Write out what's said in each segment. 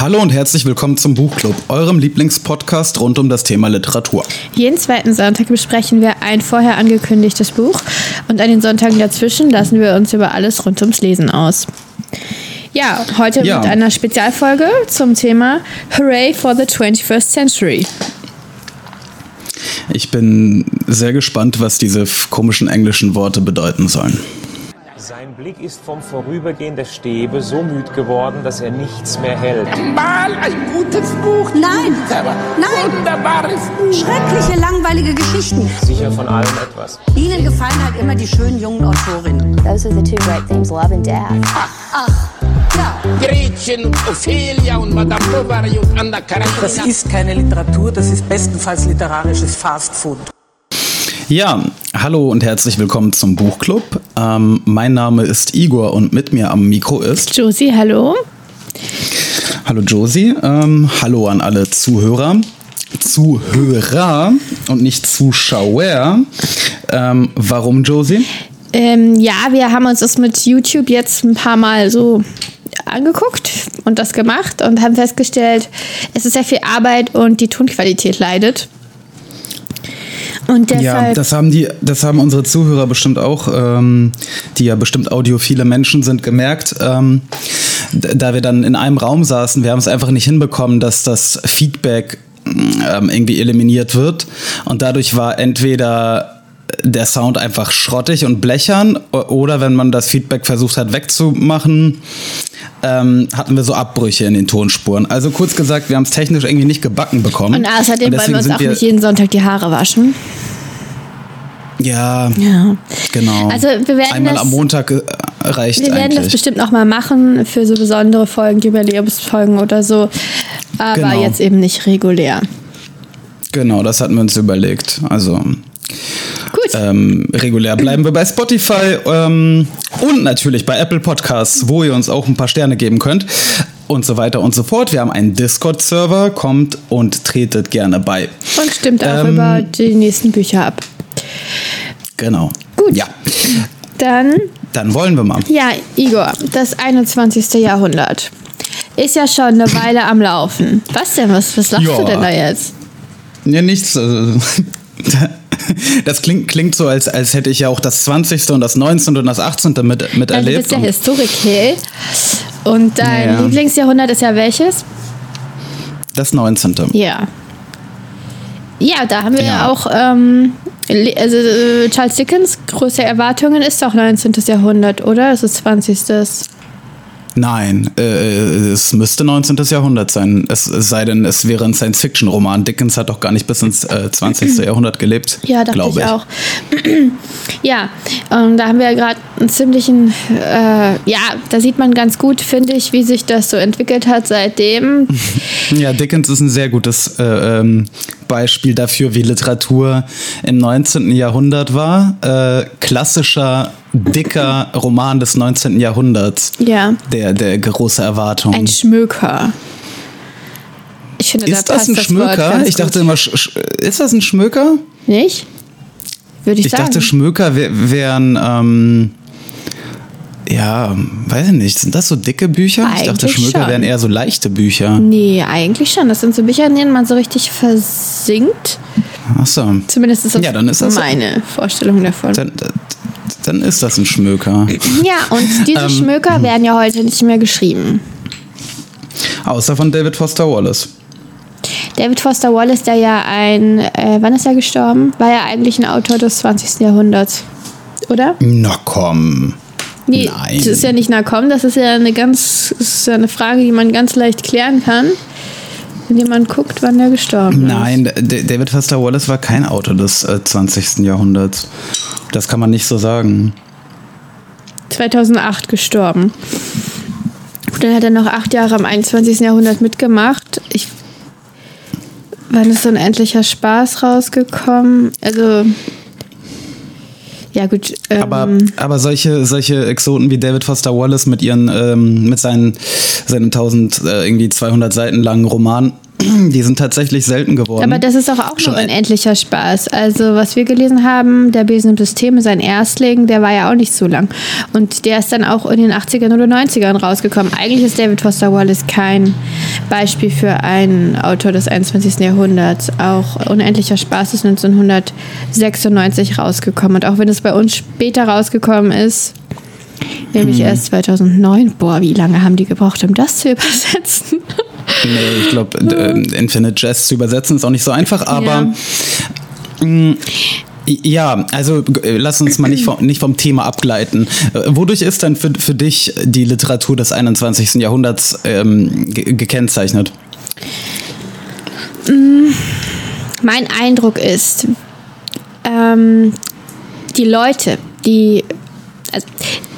Hallo und herzlich willkommen zum Buchclub, eurem Lieblingspodcast rund um das Thema Literatur. Jeden zweiten Sonntag besprechen wir ein vorher angekündigtes Buch und an den Sonntagen dazwischen lassen wir uns über alles rund ums Lesen aus. Ja, heute Ja. mit einer Spezialfolge zum Thema Hooray for the 21st Century. Ich bin sehr gespannt, was diese komischen englischen Worte bedeuten sollen. Sein Blick ist vom Vorübergehen der Stäbe so müd geworden, dass er nichts mehr hält. Mal ein gutes Buch. Nein. Nein. Wunderbares Buch. Schreckliche, langweilige Geschichten. Sicher von allem etwas. Ihnen gefallen halt immer die schönen jungen Autorinnen. Those are the two great themes, love and death. Ja, Gretchen und Ophelia und Madame Bovary und Anna Karenina. Das ist keine Literatur, das ist bestenfalls literarisches Fastfood. Ja, hallo und herzlich willkommen zum Buchclub. Ähm, mein Name ist Igor und mit mir am Mikro ist. Josie, hallo. Hallo Josie, ähm, hallo an alle Zuhörer. Zuhörer und nicht Zuschauer. Ähm, warum Josie? Ähm, ja, wir haben uns das mit YouTube jetzt ein paar Mal so angeguckt und das gemacht und haben festgestellt, es ist sehr viel Arbeit und die Tonqualität leidet. Und Ja, deshalb das haben die, das haben unsere Zuhörer bestimmt auch, ähm, die ja bestimmt audiophile Menschen sind, gemerkt. Ähm, da wir dann in einem Raum saßen, wir haben es einfach nicht hinbekommen, dass das Feedback ähm, irgendwie eliminiert wird. Und dadurch war entweder der Sound einfach schrottig und blechern oder wenn man das Feedback versucht hat wegzumachen, ähm, hatten wir so Abbrüche in den Tonspuren. Also kurz gesagt, wir haben es technisch irgendwie nicht gebacken bekommen. und außerdem wollen wir uns auch nicht jeden Sonntag die Haare waschen. Ja, Ja. genau. Also wir werden Einmal das- am Montag äh, reicht Wir werden das eigentlich. bestimmt noch mal machen für so besondere Folgen, Jubiläumsfolgen oder so. Aber Genau. jetzt eben nicht regulär. Genau, das hatten wir uns überlegt. Also Gut. ähm, regulär bleiben wir bei Spotify ähm, und natürlich bei Apple Podcasts, wo ihr uns auch ein paar Sterne geben könnt und so weiter und so fort. Wir haben einen Discord-Server, kommt und tretet gerne bei. Und stimmt auch ähm, über die nächsten Bücher ab. Genau. Gut. Ja, Dann, dann wollen wir mal. ja, Igor, das 21. Jahrhundert ist ja schon eine Weile am Laufen. Was denn? Was, was lachst Ja. du denn da jetzt? Ja, nichts. äh, Das klingt, klingt so, als, als hätte ich ja auch das 20. und das 19. und das 18. mit, Also, du miterlebt. bist ja und- Historiker. Und dein Ja, ja. Lieblingsjahrhundert ist ja welches? das 19. Ja. Ja, da haben wir ja, Ja. auch, ähm, also äh, Charles Dickens, größte Erwartungen ist doch 19. Jahrhundert, oder? Es ist 20. Nein, äh, es müsste 19. Jahrhundert sein. Es, es sei denn, es wäre ein Science-Fiction-Roman. Dickens hat doch gar nicht bis ins äh, 20. Jahrhundert gelebt. Ja, dachte glaube ich auch. ja, und da haben wir gerade einen ziemlichen, äh, ja, da sieht man ganz gut, finde ich, wie sich das so entwickelt hat seitdem. Ja, Dickens ist ein sehr gutes äh, ähm, Beispiel dafür, wie Literatur im 19. Jahrhundert war. Äh, klassischer, dicker Roman des 19. Jahrhunderts. Ja, Der, der große Erwartung. ein Schmöker. Ich finde, ist da das ein das Schmöker? Ich dachte immer, ist das ein Schmöker? Nicht? Würde ich, Ich sagen. dachte, Schmöker wär, wären, ähm, ja, weiß ich nicht, sind das so dicke Bücher? ich dachte, Eigentlich Schmöker schon. wären eher so leichte Bücher. Nee, eigentlich schon. Das sind so Bücher, in denen man so richtig versinkt. Achso, Zumindest ist das, Ja, dann ist das so. meine Vorstellung davon. dann, dann ist das ein Schmöker. Ja, und diese Ähm, Schmöker werden ja heute nicht mehr geschrieben. Außer von David Foster Wallace. David Foster Wallace, der ja ein, äh, wann ist er gestorben? War ja eigentlich ein Autor des 20. Jahrhunderts. Oder? Na komm. Nee, Nein. das ist ja nicht na komm, das ist ja eine ganz, das ist ja eine Frage, die man ganz leicht klären kann, indem man guckt, wann er gestorben ist. Nein, David Foster Wallace war kein Autor des äh, 20. Jahrhunderts. Das kann man nicht so sagen. 2008 gestorben. Und dann hat er noch acht Jahre im 21. Jahrhundert mitgemacht. Ich, wann ist so ein endlicher Spaß rausgekommen? Also, ja gut. Ähm, Aber, aber solche, solche Exoten wie David Foster Wallace mit ihren, ähm, mit seinen, seinen 1000, äh, irgendwie 200 Seiten langen Roman, die sind tatsächlich selten geworden. Aber das ist doch auch Schon ein- unendlicher Spaß. Also, was wir gelesen haben, der Besen im System, sein Erstling, der war ja auch nicht so lang. Und der ist dann auch in den 80ern oder 90ern rausgekommen. Eigentlich ist David Foster Wallace kein Beispiel für einen Autor des 21. Jahrhunderts. Auch Unendlicher Spaß ist 1996 rausgekommen. Und auch wenn es bei uns später rausgekommen ist, nämlich Mhm. erst 2009, boah, wie lange haben die gebraucht, um das zu übersetzen? Nee, ich glaube, äh, Infinite Jest zu übersetzen ist auch nicht so einfach, aber mh, ja, also äh, lass uns mal nicht vom, nicht vom Thema abgleiten. Äh, Wodurch ist denn für, für dich die Literatur des 21. Jahrhunderts ähm, ge gekennzeichnet? Mein Eindruck ist, ähm, die Leute, die. Also,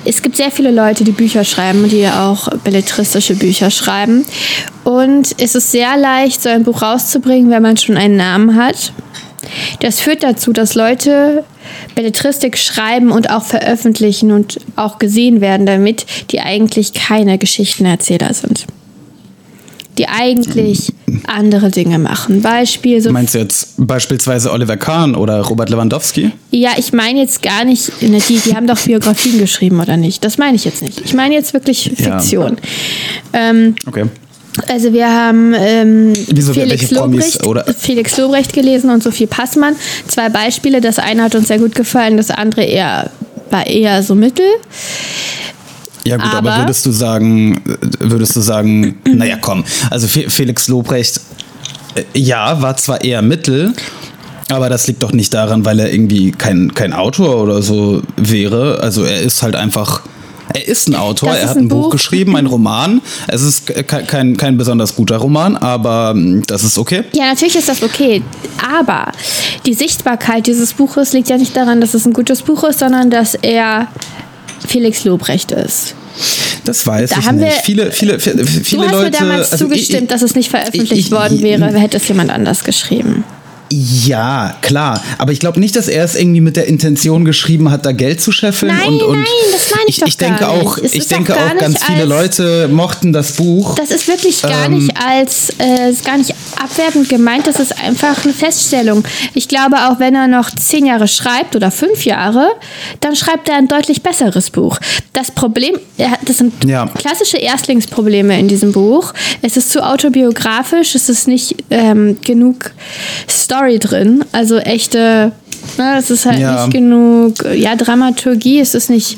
es gibt sehr viele Leute, die Bücher schreiben, die auch belletristische Bücher schreiben. Und es ist sehr leicht, so ein Buch rauszubringen, wenn man schon einen Namen hat. Das führt dazu, dass Leute Belletristik schreiben und auch veröffentlichen und auch gesehen werden damit, die eigentlich keine Geschichtenerzähler sind. Die eigentlich andere Dinge machen. Beispiel so Meinst du jetzt beispielsweise Oliver Kahn oder Robert Lewandowski? Ja, ich meine jetzt gar nicht, ne, die, die haben doch Biografien geschrieben oder nicht. Das meine ich jetzt nicht. Ich meine jetzt wirklich Ja. Fiktion. Ähm, Okay. also wir haben ähm, Wieso, Felix, Lobrecht, oder? Felix Lobrecht gelesen und Sophie Passmann. Zwei Beispiele. Das eine hat uns sehr gut gefallen, das andere eher war eher so mittel. Ja gut, aber, Aber- würdest du sagen, würdest du sagen, naja komm, also Fe Felix Lobrecht, äh, ja, war zwar eher Mittel, aber das liegt doch nicht daran, weil er irgendwie kein, kein Autor oder so wäre. Also er ist halt einfach, er ist ein Autor, Das er hat ein ein Buch Buch. geschrieben, ein Roman. Es ist ke- kein, kein besonders guter Roman, aber mm, das ist okay. Ja, natürlich ist das okay. Aber die Sichtbarkeit dieses Buches liegt ja nicht daran, dass es ein gutes Buch ist, sondern dass er Felix Lobrecht ist. Das weiß Da ich haben nicht. wir- viele, viele, viele, viele du hast Leute. mir damals also zugestimmt, ich- dass es nicht veröffentlicht ich- ich- worden wäre, hätte es jemand anders geschrieben. Ja, klar. Aber ich glaube nicht, dass er es irgendwie mit der Intention geschrieben hat, da Geld zu scheffeln. Nein, und, und nein, das meine ich ich, doch ich denke gar nicht. auch, Es ich denke auch, ganz nicht viele Leute mochten das Buch. Das ist wirklich gar Ähm, nicht als äh, ist gar nicht abwertend gemeint, das ist einfach eine Feststellung. Ich glaube, auch wenn er noch zehn Jahre schreibt oder fünf Jahre, dann schreibt er ein deutlich besseres Buch. Das Problem, das sind Ja. klassische Erstlingsprobleme in diesem Buch. Es ist zu autobiografisch, es ist nicht ähm, genug Story drin, also echte. Na, es ist halt Ja. nicht genug, ja, Dramaturgie, es ist nicht,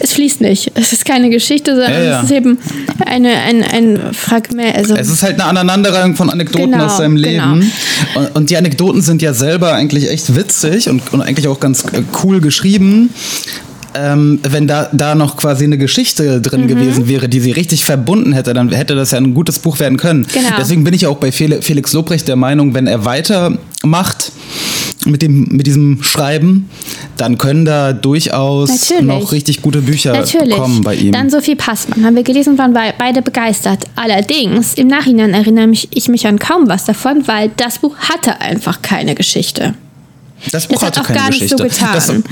es fließt nicht. Es ist keine Geschichte, sondern Ja, ja. es ist eben eine, ein, ein Fragment. Also, Es ist halt eine Aneinanderreihung von Anekdoten Genau, aus seinem genau. Leben. Und, und die Anekdoten sind ja selber eigentlich echt witzig und, und eigentlich auch ganz äh, cool geschrieben. Ähm, wenn da, da noch quasi eine Geschichte Mhm. drin gewesen wäre, die sie richtig verbunden hätte, dann hätte das ja ein gutes Buch werden können. Genau. Deswegen bin ich auch bei Fel- Felix Lobrecht der Meinung, wenn er weitermacht mit, dem, mit diesem Schreiben, dann können da durchaus Natürlich. noch richtig gute Bücher Natürlich. kommen bei ihm. Dann Sophie Passmann. Haben wir gelesen, waren bei- beide begeistert. Allerdings, im Nachhinein erinnere mich, ich mich an kaum was davon, weil das Buch hatte einfach keine Geschichte. Das Buch Das hat hatte auch keine gar nicht so Geschichte. getan.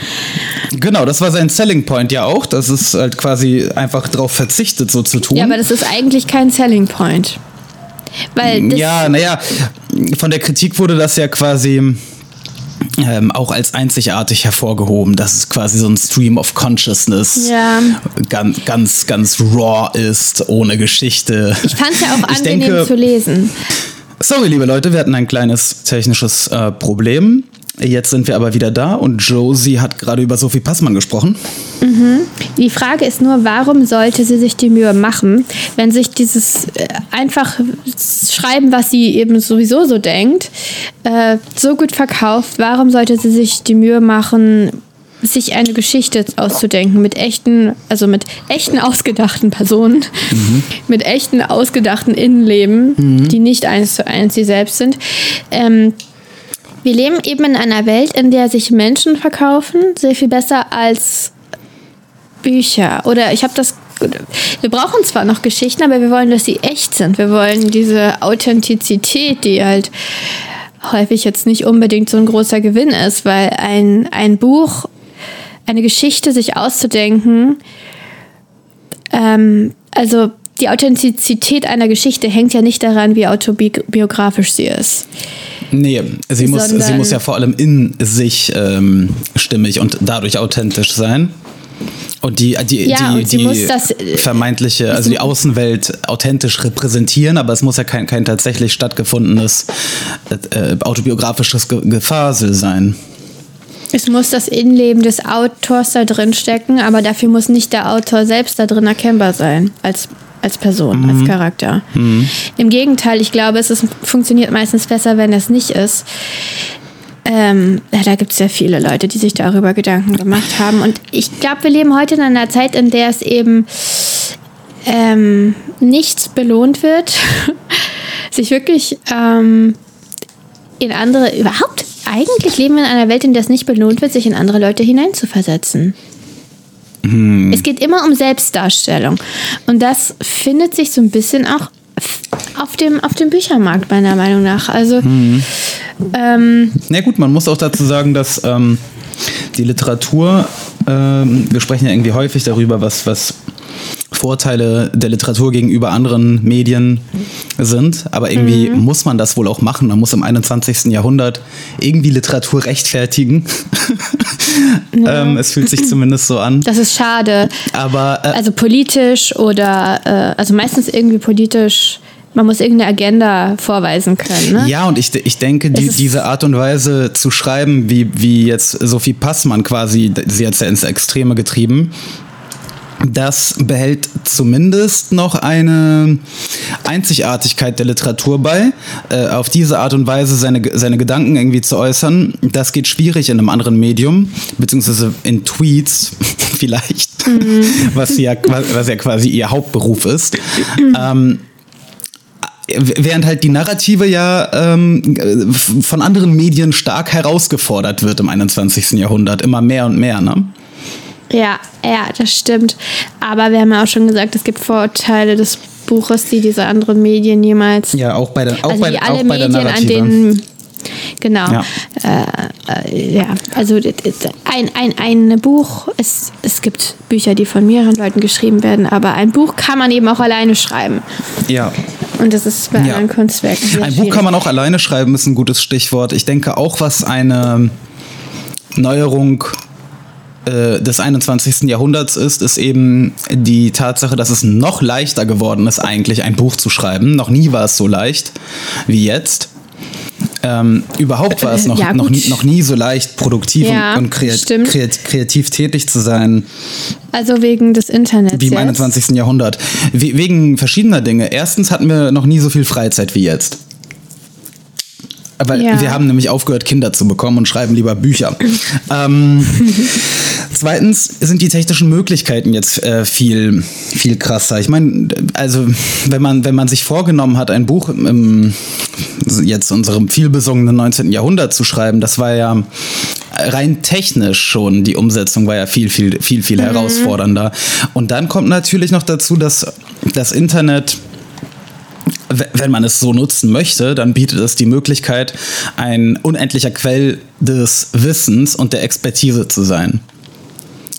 Das, genau, das war sein Selling Point ja auch, dass es halt quasi einfach darauf verzichtet, so zu tun. Ja, aber das ist eigentlich kein Selling Point. Weil das, ja, naja, von der Kritik wurde das ja quasi ähm, auch als einzigartig hervorgehoben, dass es quasi so ein Stream of Consciousness Ja. ganz, ganz, ganz raw ist, ohne Geschichte. ich fand es ja auch angenehm denke- zu lesen. Sorry, liebe Leute, wir hatten ein kleines technisches äh, Problem. Jetzt sind wir aber wieder da und Josie hat gerade über Sophie Passmann gesprochen. Die Frage ist nur, warum sollte sie sich die Mühe machen, wenn sich dieses äh, einfach Schreiben, was sie eben sowieso so denkt, äh, so gut verkauft, warum sollte sie sich die Mühe machen, sich eine Geschichte auszudenken mit echten, also mit echten ausgedachten Personen, mit echten ausgedachten Innenleben, die nicht eins zu eins sie selbst sind. Ähm, wir leben eben in einer Welt, in der sich Menschen verkaufen, sehr viel besser als Bücher. Oder ich habe das. Wir brauchen zwar noch Geschichten, aber wir wollen, dass sie echt sind. Wir wollen diese Authentizität, die halt häufig jetzt nicht unbedingt so ein großer Gewinn ist, weil ein, ein Buch, eine Geschichte sich auszudenken, ähm, also die Authentizität einer Geschichte hängt ja nicht daran, wie autobiografisch sie ist. Nee, sie muss, sie muss ja vor allem in sich ähm, stimmig und dadurch authentisch sein. Und die, die, Ja, die, die muss das, äh, vermeintliche, also die Außenwelt authentisch repräsentieren, aber es muss ja kein, kein tatsächlich stattgefundenes äh, autobiografisches Ge Gefasel sein. Es muss das Innenleben des Autors da drin stecken, aber dafür muss nicht der Autor selbst da drin erkennbar sein, als, als Person, als Charakter. Im Gegenteil, ich glaube, es ist, funktioniert meistens besser, wenn es nicht ist. Ähm, ja, da gibt es ja viele Leute, die sich darüber Gedanken gemacht haben. Und ich glaube, wir leben heute in einer Zeit, in der es eben ähm, nichts belohnt wird, sich wirklich ähm, in andere, überhaupt, eigentlich leben wir in einer Welt, in der es nicht belohnt wird, sich in andere Leute hineinzuversetzen. Es geht immer um Selbstdarstellung. Und das findet sich so ein bisschen auch auf dem, auf dem Büchermarkt, meiner Meinung nach. Also, ähm, Na gut, man muss auch dazu sagen, dass ähm, die Literatur, ähm, wir sprechen ja irgendwie häufig darüber, was, was Vorteile der Literatur gegenüber anderen Medien sind, aber irgendwie muss man das wohl auch machen. Man muss im 21. Jahrhundert irgendwie Literatur rechtfertigen. Ähm, es fühlt sich zumindest so an. das ist schade. Aber äh, Also politisch oder, äh, also meistens irgendwie politisch, man muss irgendeine Agenda vorweisen können. Ne? Ja, und ich, ich denke, die, diese Art und Weise zu schreiben, wie, wie jetzt Sophie Passmann quasi, sie hat es ja ins Extreme getrieben, das behält zumindest noch eine Einzigartigkeit der Literatur bei. Äh, auf diese Art und Weise seine, seine Gedanken irgendwie zu äußern, das geht schwierig in einem anderen Medium, beziehungsweise in Tweets vielleicht, was, ja, was ja quasi ihr Hauptberuf ist. ähm, Während halt die Narrative ja ähm, von anderen Medien stark herausgefordert wird im 21. Jahrhundert, immer mehr und mehr, ne? Ja, ja, das stimmt. Aber wir haben ja auch schon gesagt, es gibt Vorurteile des Buches, die diese anderen Medien niemals. Ja, auch bei der, auch also bei, alle auch bei der Medien, an Narrative. denen. Genau. Ja. Äh, äh, ja, also ein, ein, ein Buch, es, es gibt Bücher, die von mehreren Leuten geschrieben werden, aber ein Buch kann man eben auch alleine schreiben. ja. Und das ist bei Ja. anderen Kunstwerken. Ein Buch schwierig. kann man auch alleine schreiben, ist ein gutes Stichwort. Ich denke auch, was eine Neuerung äh, des 21. Jahrhunderts ist, ist eben die Tatsache, dass es noch leichter geworden ist, eigentlich ein Buch zu schreiben. Noch nie war es so leicht wie jetzt. Ähm, überhaupt war es noch, Ja, noch, nie, noch nie so leicht, produktiv Ja, und, und kreat kreat kreativ tätig zu sein Also wegen des Internets. wie im jetzt. 21. Jahrhundert. We wegen verschiedener Dinge. Erstens hatten wir noch nie so viel Freizeit wie jetzt. Aber Ja. wir haben nämlich aufgehört, Kinder zu bekommen und schreiben lieber Bücher. ähm, zweitens sind die technischen Möglichkeiten jetzt äh, viel, viel krasser. Ich meine, also wenn man, wenn man sich vorgenommen hat, ein Buch im jetzt unserem vielbesungenen 19. Jahrhundert zu schreiben, das war ja rein technisch schon, die Umsetzung war ja viel, viel, viel, viel herausfordernder. Und dann kommt natürlich noch dazu, dass das Internet wenn man es so nutzen möchte, dann bietet es die Möglichkeit, ein unendlicher Quell des Wissens und der Expertise zu sein.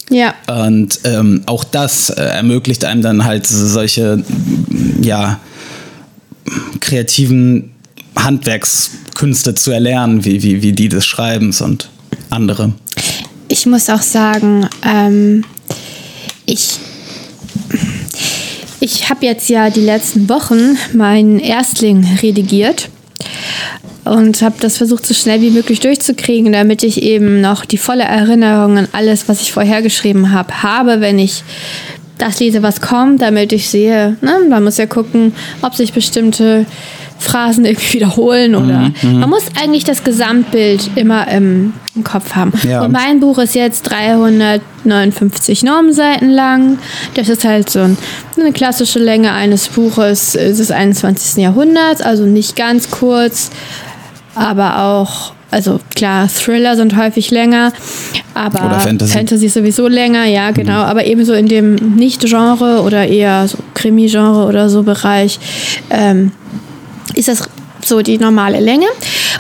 Ja. Und ähm, auch das äh, ermöglicht einem dann halt solche, ja, kreativen Handwerkskünste zu erlernen, wie, wie, wie die des Schreibens und andere. Ich muss auch sagen, ähm, ich, ich habe jetzt ja die letzten Wochen meinen Erstling redigiert und habe das versucht, so schnell wie möglich durchzukriegen, damit ich eben noch die volle Erinnerung an alles, was ich vorher geschrieben habe, habe, wenn ich das lese, was kommt, damit ich sehe. Ne? Man muss ja gucken, ob sich bestimmte Phrasen irgendwie wiederholen oder man muss eigentlich das Gesamtbild immer im, im Kopf haben. Ja. Und mein Buch ist jetzt 359 Normenseiten lang. Das ist halt so ein, eine klassische Länge eines Buches des 21. Jahrhunderts, also nicht ganz kurz, aber auch, also klar, Thriller sind häufig länger, aber Oder Fantasy. ist sowieso länger, ja, genau, aber ebenso in dem Nicht-Genre oder eher so Krimi-Genre oder so Bereich ähm, ist das so die normale Länge.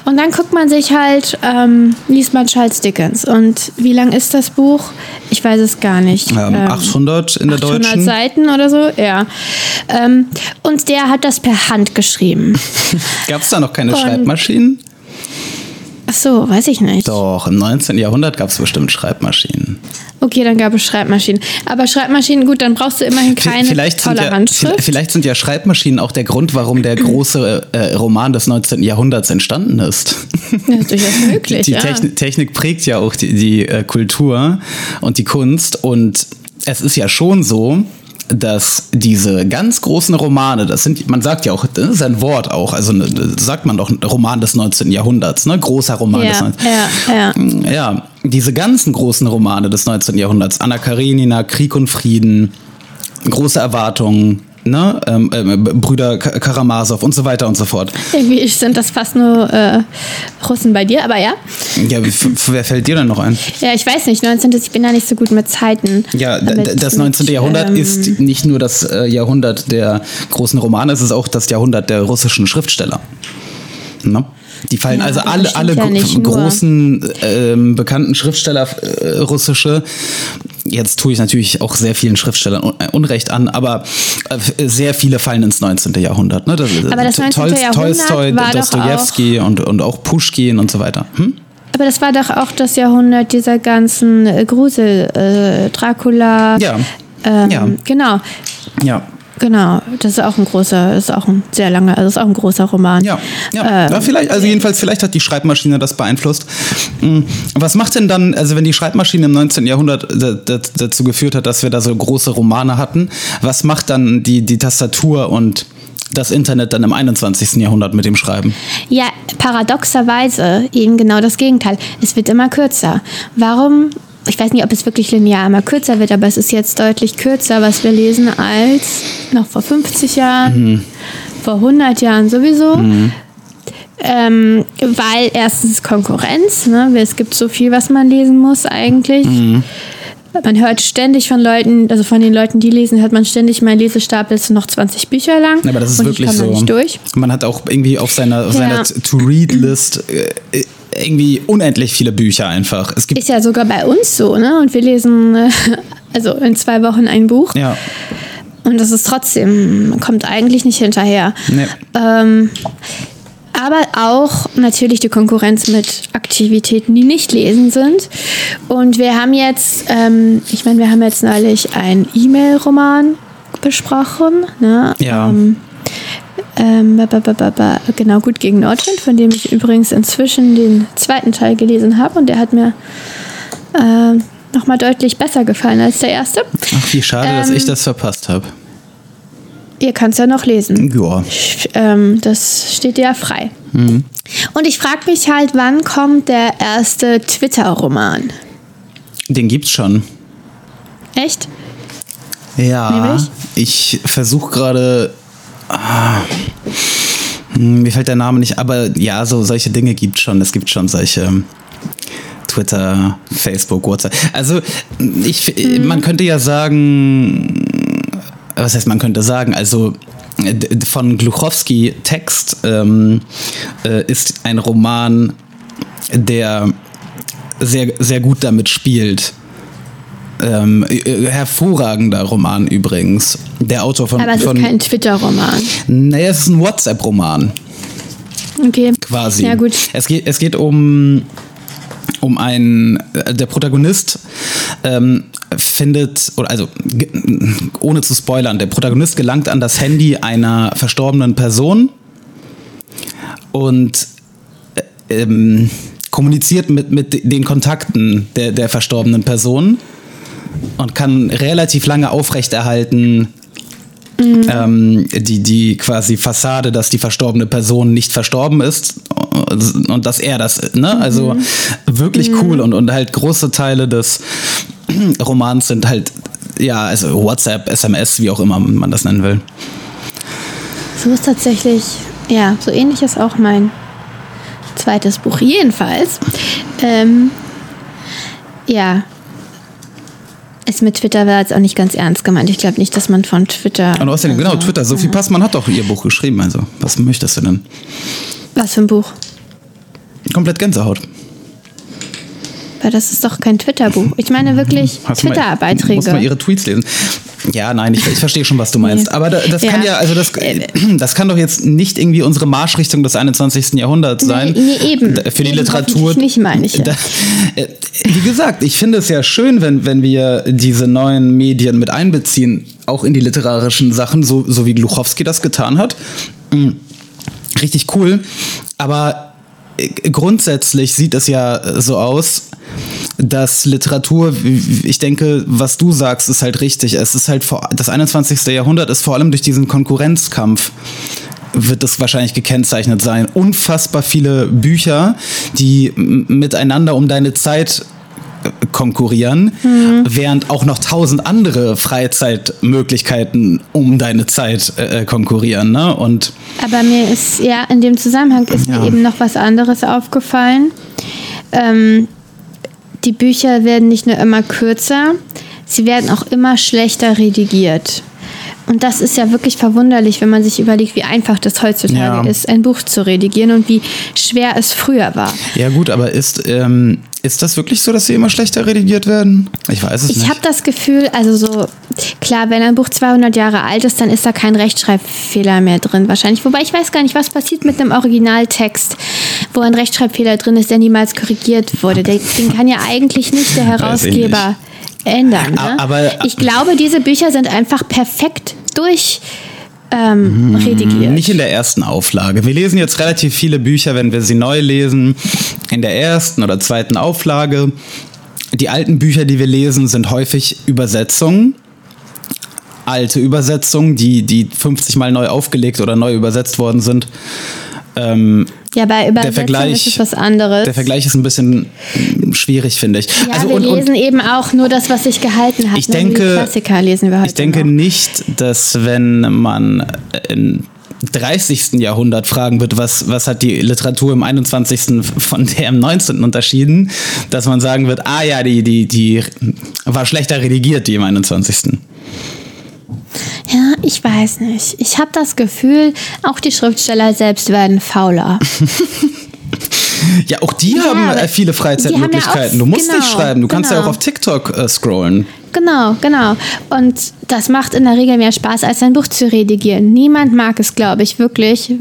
Und dann guckt man sich halt, ähm, liest man Charles Dickens. Und wie lang ist das Buch? Ich weiß es gar nicht. Ähm, Ähm, 800 in der 800 deutschen. Seiten oder so, ja. Ähm, und der hat das per Hand geschrieben. Gab es da noch keine Und- Schreibmaschinen? Ach so, weiß ich nicht. Doch, im 19. Jahrhundert gab es bestimmt Schreibmaschinen. Okay, dann gab es Schreibmaschinen. Aber Schreibmaschinen, gut, dann brauchst du immerhin keine vielleicht tolle ja, Handschrift. vielleicht sind ja Schreibmaschinen auch der Grund, warum der große äh, Roman des 19. Jahrhunderts entstanden ist. Das ist durchaus möglich, die ja. Technik, Technik prägt ja auch die, die äh, Kultur und die Kunst. Und es ist ja schon so, dass diese ganz großen Romane, das sind, man sagt ja auch, das ist ein Wort auch, also ne, sagt man doch Roman des 19. Jahrhunderts, ne? Großer Roman des Ja, 19. ja, ja. Ja, diese ganzen großen Romane des 19. Jahrhunderts, Anna Karenina, Krieg und Frieden, große Erwartungen, ne? ähm, ähm, Brüder Ka- Karamasow und so weiter und so fort. Irgendwie sind das fast nur äh, Russen bei dir, aber ja. Ja, wer fällt dir denn noch ein? Ja, ich weiß nicht, 19. Ich bin da nicht so gut mit Zeiten. Ja, Mit- das mit, 19. Jahrhundert ähm, ist nicht nur das äh, Jahrhundert der großen Romane, es ist auch das Jahrhundert der russischen Schriftsteller. Ne? Die fallen Ja, also alle, alle ja großen ähm, bekannten Schriftsteller äh, russische. Jetzt tue ich natürlich auch sehr vielen Schriftstellern äh, Unrecht an, aber äh, sehr viele fallen ins 19. Jahrhundert. Ne? Das, Aber das 19. Jahrhundert Tolstoi, war doch Dostoevsky und, und auch Pushkin und so weiter. Hm? Aber das war doch auch das Jahrhundert dieser ganzen äh, Grusel, äh, Dracula. Ja. Ähm, Ja. Genau, Ja. Genau. Das ist auch ein großer, ist auch ein sehr langer, also ist auch ein großer Roman. Ja, ja. Ähm, ja vielleicht, also jedenfalls, vielleicht hat die Schreibmaschine das beeinflusst. Mm, Was macht denn dann, also wenn die Schreibmaschine im 19. Jahrhundert da- da- dazu geführt hat, dass wir da so große Romane hatten, was macht dann die, die Tastatur und das Internet dann im 21. Jahrhundert mit dem Schreiben? Ja, paradoxerweise eben genau das Gegenteil. Es wird immer kürzer. Warum? Ich weiß nicht, ob es wirklich linear immer kürzer wird, aber es ist jetzt deutlich kürzer, was wir lesen, als noch vor 50 Jahren, vor 100 Jahren sowieso. Ähm, weil erstens Konkurrenz, ne? es gibt so viel, was man lesen muss eigentlich. Man hört ständig von Leuten, also von den Leuten, die lesen, hört man ständig, mein Lesestapel ist noch 20 Bücher lang. Aber das ist wirklich so. Man hat auch irgendwie auf seiner, auf seiner Ja. To-Read-List äh, irgendwie unendlich viele Bücher einfach. Es gibt Ist ja sogar bei uns so, ne? Und wir lesen äh, also in zwei Wochen ein Buch. ja, Und das ist trotzdem, kommt eigentlich nicht hinterher. nee. Ähm, aber auch natürlich die Konkurrenz mit Aktivitäten, die nicht lesen sind. Und wir haben jetzt, ähm, ich meine, wir haben jetzt neulich einen E-Mail-Roman besprochen. Ne? Ja. Ähm, ähm, ba, ba, ba, ba, ba, genau, Gut gegen Nordwind, von dem ich übrigens inzwischen den zweiten Teil gelesen habe. Und der hat mir ähm, nochmal deutlich besser gefallen als der erste. Ach, wie schade, dass Ähm, ich das verpasst habe. Ihr könnt es ja noch lesen. Ja. Ähm, das steht dir ja frei. Und ich frage mich halt, wann kommt der erste Twitter-Roman? Den gibt's schon. Echt? Ja, Nämlich? ich versuche gerade. Ah, hm, mir fällt der Name nicht, aber ja, so solche Dinge gibt schon. Es gibt schon solche ähm, Twitter, Facebook, WhatsApp. Also ich, man könnte ja sagen, was heißt man könnte sagen? Also d- von Gluchowski Text ähm, äh, ist ein Roman, der sehr, sehr gut damit spielt. Ähm, äh, hervorragender Roman übrigens. Der Autor von. Aber es von ist kein Twitter-Roman. naja, es ist ein WhatsApp-Roman Okay. quasi. Ja, gut. Es geht, es geht um, um einen, äh, der Protagonist ähm, findet, oder also ohne zu spoilern, der Protagonist gelangt an das Handy einer verstorbenen Person und äh, ähm, kommuniziert mit, mit den Kontakten der, der verstorbenen Person und kann relativ lange aufrechterhalten, ähm, die, die quasi Fassade, dass die verstorbene Person nicht verstorben ist und, dass er das, ist, ne? Also wirklich cool und, und halt große Teile des Romans sind halt, ja, also WhatsApp, SMS, wie auch immer man das nennen will. So ist tatsächlich, ja, so ähnlich ist auch mein zweites Buch. Jedenfalls, ähm, ja, ist mit Twitter war jetzt auch nicht ganz ernst gemeint. Ich glaube nicht, dass man von Twitter. Und außerdem, genau, also, Twitter, Sophie Passmann hat doch ihr Buch geschrieben, also was möchtest du denn? Was für ein Buch? Komplett Gänsehaut. Weil das ist doch kein Twitter-Buch. Ich meine wirklich mal- Muss mal Twitter-Beiträge. ihre Tweets lesen. Ja, nein, ich, ich verstehe schon, was du meinst. Aber da, das kann Ja. ja, also das, das kann doch jetzt nicht irgendwie unsere Marschrichtung des 21. Jahrhunderts sein. Nee, nee, eben. Für die Eben, Literatur. nicht, meine ich ja. Da, äh, wie gesagt, ich finde es ja schön, wenn, wenn wir diese neuen Medien mit einbeziehen, auch in die literarischen Sachen, so, so wie Gluchowski das getan hat. Mm, Richtig cool. Aber äh, grundsätzlich sieht es ja so aus, dass Literatur, ich denke, was du sagst, ist halt richtig. Es ist halt vor, das 21. Jahrhundert ist vor allem durch diesen Konkurrenzkampf wird es wahrscheinlich gekennzeichnet sein. Unfassbar viele Bücher, die miteinander um deine Zeit äh, konkurrieren, während auch noch tausend andere Freizeitmöglichkeiten um deine Zeit äh, konkurrieren. Ne? Und Aber mir ist, ja, in dem Zusammenhang ist Ja. mir eben noch was anderes aufgefallen. Ähm, die Bücher werden nicht nur immer kürzer, sie werden auch immer schlechter redigiert. Und das ist ja wirklich verwunderlich, wenn man sich überlegt, wie einfach das heutzutage Ja. ist, ein Buch zu redigieren und wie schwer es früher war. ja gut, aber ist, ähm, ist das wirklich so, dass sie immer schlechter redigiert werden? Ich weiß es Ich nicht. habe das Gefühl, also so, klar, wenn ein Buch 200 Jahre alt ist, dann ist da kein Rechtschreibfehler mehr drin wahrscheinlich. Wobei ich weiß gar nicht, was passiert mit einem Originaltext, wo ein Rechtschreibfehler drin ist, der niemals korrigiert wurde. Der, den kann ja eigentlich nicht der ich Herausgeber ändern. Ne? A- aber- ich glaube, diese Bücher sind einfach perfekt durch ähm, redigiert. Nicht in der ersten Auflage. Wir lesen jetzt relativ viele Bücher, wenn wir sie neu lesen, in der ersten oder zweiten Auflage. Die alten Bücher, die wir lesen, sind häufig Übersetzungen. Alte Übersetzungen, die, die 50 Mal neu aufgelegt oder neu übersetzt worden sind. Ähm, ja, bei Übersetzung Vergleich- ist es was anderes. der Vergleich ist ein bisschen schwierig, finde ich. ja, also wir und, und lesen eben auch nur das, was sich gehalten hat. Ich ne? denke- Die Klassiker lesen wir heute Ich denke noch. nicht, dass wenn man im 30. Jahrhundert fragen wird, was, was hat die Literatur im 21. von der im 19. unterschieden, dass man sagen wird, ah ja, die, die, die war schlechter redigiert, die im 21. Ja, ich weiß nicht. Ich habe das Gefühl, auch die Schriftsteller selbst werden fauler. Ja, auch die Ja, haben äh, viele ja Freizeitmöglichkeiten. auch- du musst nicht genau, schreiben, du kannst ja genau. auch auf TikTok äh, scrollen. Genau, genau. Und das macht in der Regel mehr Spaß, als ein Buch zu redigieren. Niemand mag es, glaube ich, wirklich.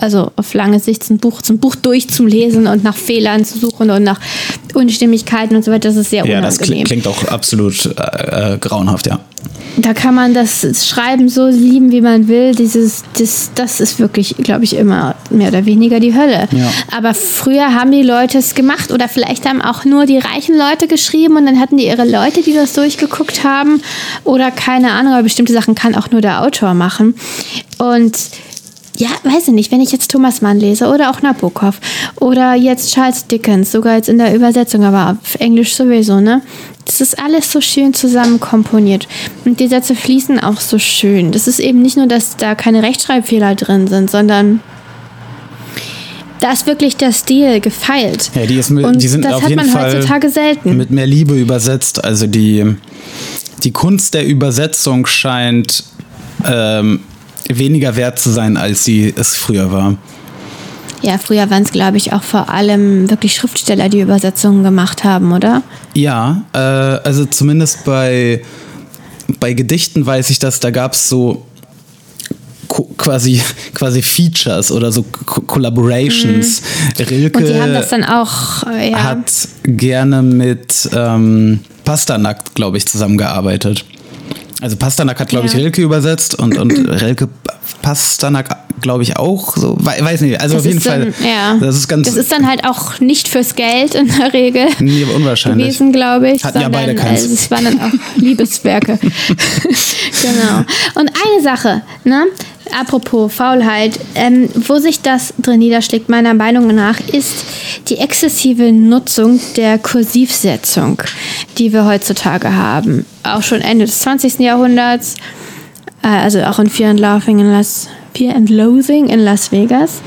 Also auf lange Sicht ein Buch zum Buch durchzulesen und nach Fehlern zu suchen und nach Unstimmigkeiten und so weiter. Das ist sehr Ja, das unangenehm. klingt, klingt auch absolut äh, äh, grauenhaft, ja. Da kann man das Schreiben so lieben, wie man will. Dieses, das, das ist wirklich, glaube ich, immer mehr oder weniger die Hölle. Ja. Aber früher haben die Leute es gemacht oder vielleicht haben auch nur die reichen Leute geschrieben und dann hatten die ihre Leute, die das durchgeguckt haben. Oder keine Ahnung, aber bestimmte Sachen kann auch nur der Autor machen. Und ja, weiß ich nicht, wenn ich jetzt Thomas Mann lese oder auch Nabokov oder jetzt Charles Dickens, sogar jetzt in der Übersetzung, aber auf Englisch sowieso, ne? Das ist alles so schön zusammen komponiert. Und die Sätze fließen auch so schön. Das ist eben nicht nur, dass da keine Rechtschreibfehler drin sind, sondern da ist wirklich der Stil gefeilt. Ja, die, ist mit, die sind das auf hat jeden man Fall heutzutage selten. mit mehr Liebe übersetzt. Also die, die Kunst der Übersetzung scheint ähm, weniger wert zu sein, als sie es früher war. Ja, früher waren es, glaube ich, auch vor allem wirklich Schriftsteller, die Übersetzungen gemacht haben, oder? Ja, äh, also zumindest bei, bei Gedichten weiß ich das, da gab es so quasi, quasi Features oder so Co Collaborations. Rilke Mhm. Und die haben das dann auch, ja. hat gerne mit ähm, Pasternak, glaube ich, zusammengearbeitet. Also Pasternak hat, glaube ich, Ja. Rilke übersetzt und, und Rilke Pasternak, glaube ich, auch. So, we- weiß nicht. Also Das auf jeden ist Fall. Dann, ja. Das ist ganz Das ist dann halt auch nicht fürs Geld in der Regel nee, unwahrscheinlich. gewesen, glaube ich. Hatten ja sondern, beide keins. äh, Es waren dann auch Liebeswerke. genau. Und eine Sache, ne? Apropos Faulheit, ähm, wo sich das drin niederschlägt, meiner Meinung nach, ist die exzessive Nutzung der Kursivsetzung, die wir heutzutage haben. Auch schon Ende des 20. Jahrhunderts, äh, also auch in Fear and Laughing in Las Fear and Loathing in Las Vegas.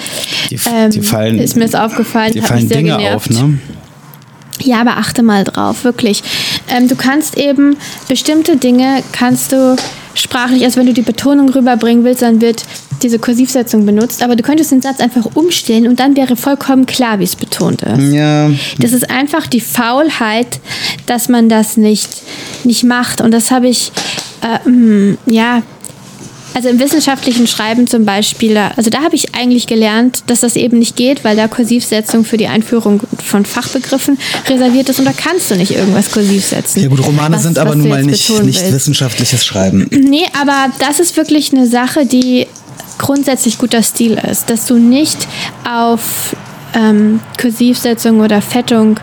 Die, Ähm, die fallen, ist mir das aufgefallen, die fallen Dinge genervt. auf, ne? Ja, aber achte mal drauf, wirklich. Ähm, du kannst eben bestimmte Dinge kannst du sprachlich, also wenn du die Betonung rüberbringen willst, dann wird diese Kursivsetzung benutzt, aber du könntest den Satz einfach umstellen und dann wäre vollkommen klar, wie es betont ist. Ja, Das ist einfach die Faulheit, dass man das nicht, nicht macht. Und das habe ich Ähm, ja, also im wissenschaftlichen Schreiben zum Beispiel, also da habe ich eigentlich gelernt, dass das eben nicht geht, weil da Kursivsetzung für die Einführung von Fachbegriffen reserviert ist und da kannst du nicht irgendwas kursiv setzen. Ja gut, Romane Was- sind aber nun mal nicht, nicht wissenschaftliches Schreiben. Nee, aber das ist wirklich eine Sache, die grundsätzlich guter Stil ist, dass du nicht auf ähm, Kursivsetzung oder Fettung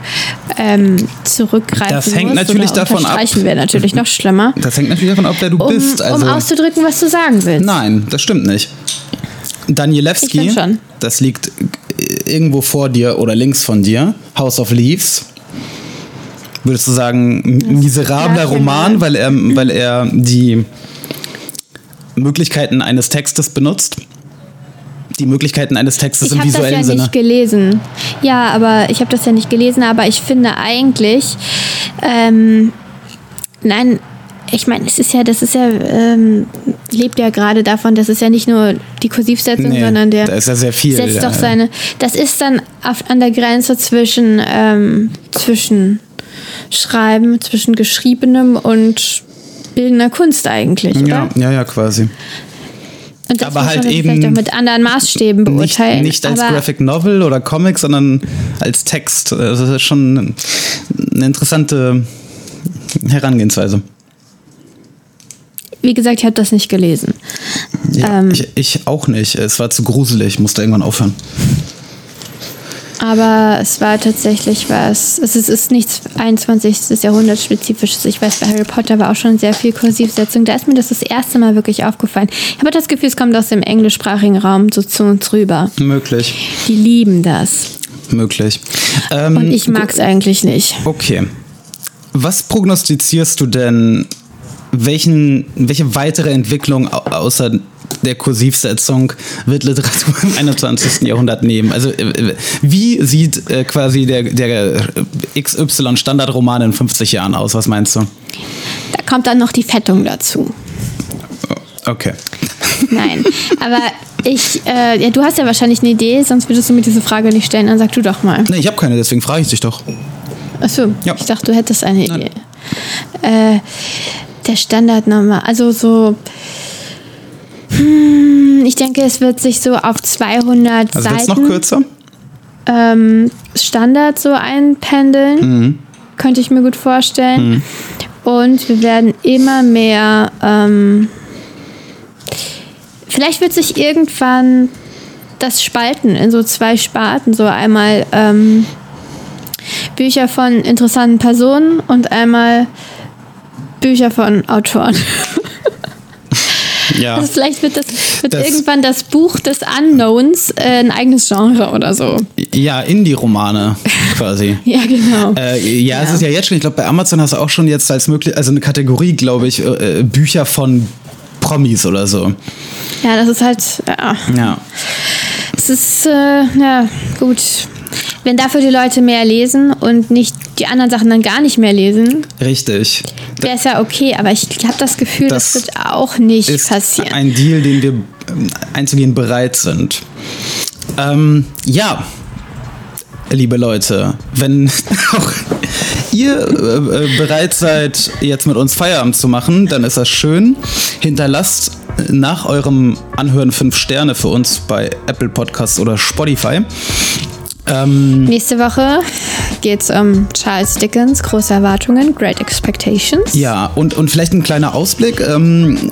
ähm, zurückgreifen Das hängt musst natürlich davon ab. wäre natürlich noch schlimmer, Das hängt natürlich davon ab, wer du um, bist. Also, um auszudrücken, was du sagen willst. nein, das stimmt nicht. Danielewski, das liegt irgendwo vor dir oder links von dir. House of Leaves. Würdest du sagen, miserabler Ja, Roman, genau. weil er, weil er die Möglichkeiten eines Textes benutzt? Die Möglichkeiten eines Textes Ich im habe das visuellen ja Sinne. nicht gelesen. Ja, aber ich habe das ja nicht gelesen, aber ich finde eigentlich, ähm, nein, ich meine, es ist ja, das ist ja, ähm, lebt ja gerade davon, dass es ja nicht nur die Kursivsetzung, Nee, sondern der da ist ja sehr viel, setzt ja. doch seine, das ist dann auf, an der Grenze zwischen, ähm, zwischen Schreiben, zwischen Geschriebenem und bildender Kunst eigentlich, oder? ja, ja, ja, quasi. Und das aber halt eben vielleicht auch mit anderen Maßstäben Nicht, beurteilen. nicht als aber Graphic Novel oder Comic, sondern als Text. Also Das ist schon eine interessante Herangehensweise. wie gesagt, ich habe das nicht gelesen. Ja, Ähm. ich, ich auch nicht. Es war zu gruselig, musste irgendwann aufhören. Aber es war tatsächlich was. Es ist, ist nichts 21. Jahrhundert spezifisches. Ich weiß, bei Harry Potter war auch schon sehr viel Kursivsetzung. Da ist mir das das erste Mal wirklich aufgefallen. Ich habe das Gefühl, es kommt aus dem englischsprachigen Raum so zu uns rüber. Möglich, Die lieben das. möglich. Ähm, Und ich mag es eigentlich nicht. Okay. Was prognostizierst du denn, welchen, welche weitere Entwicklung au- außer der Kursivsetzung wird Literatur im 21. Jahrhundert nehmen? Also äh, wie sieht äh, quasi der, der XY-Standardroman in 50 Jahren aus? Was meinst du? Da kommt dann noch die Fettung dazu. Okay. Nein, aber ich, äh, ja, du hast ja wahrscheinlich eine Idee, sonst würdest du mir diese Frage nicht stellen. Dann sag du doch mal. Nee, ich habe keine, deswegen frage ich dich doch. Achso, Ja. ich dachte, du hättest eine. Idee. Äh, der Standardname, also so. Hm, ich denke, es wird sich so auf 200 Also Seiten noch kürzer? ähm, Standard so einpendeln. Mhm. Könnte ich mir gut vorstellen. Und wir werden immer mehr. Ähm, vielleicht wird sich irgendwann das spalten in so zwei Sparten. So einmal ähm, Bücher von interessanten Personen und einmal Bücher von Autoren. Ja. Also vielleicht wird das wird Das- irgendwann das Buch des Unknowns äh, ein eigenes Genre oder so. Ja, Indie-Romane quasi. Ja, genau. Äh, ja, es Ja. ist ja jetzt schon, ich glaube, bei Amazon hast du auch schon jetzt als möglich, also eine Kategorie, glaube ich, äh, äh, Bücher von Promis oder so. Ja, das ist halt, ja, Ja. es ist, äh, ja, gut. Wenn dafür die Leute mehr lesen und nicht die anderen Sachen dann gar nicht mehr lesen, Richtig. wäre es ja okay. Aber ich habe das Gefühl, das, Das wird auch nicht Ist passieren. ein Deal, den wir ähm, einzugehen bereit sind. Ähm, ja, liebe Leute, wenn auch ihr äh, äh, bereit seid, jetzt mit uns Feierabend zu machen, dann ist das schön. Hinterlasst nach eurem Anhören fünf Sterne für uns bei Apple Podcasts oder Spotify. Ähm, Nächste Woche geht es um Charles Dickens, große Erwartungen, Great Expectations. Ja, und, und vielleicht ein kleiner Ausblick. Ähm,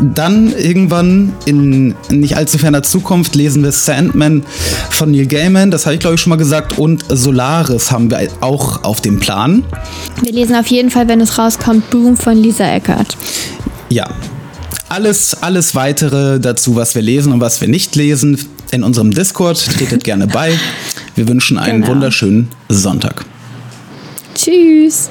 dann irgendwann in nicht allzu ferner Zukunft lesen wir Sandman von Neil Gaiman, das habe ich glaube ich schon mal gesagt, und Solaris haben wir auch auf dem Plan. Wir lesen auf jeden Fall, wenn es rauskommt, Boom von Lisa Eckert. Ja. Alles, alles weitere dazu, was wir lesen und was wir nicht lesen, in unserem Discord. Tretet gerne bei. Wir wünschen einen Genau. wunderschönen Sonntag. Tschüss.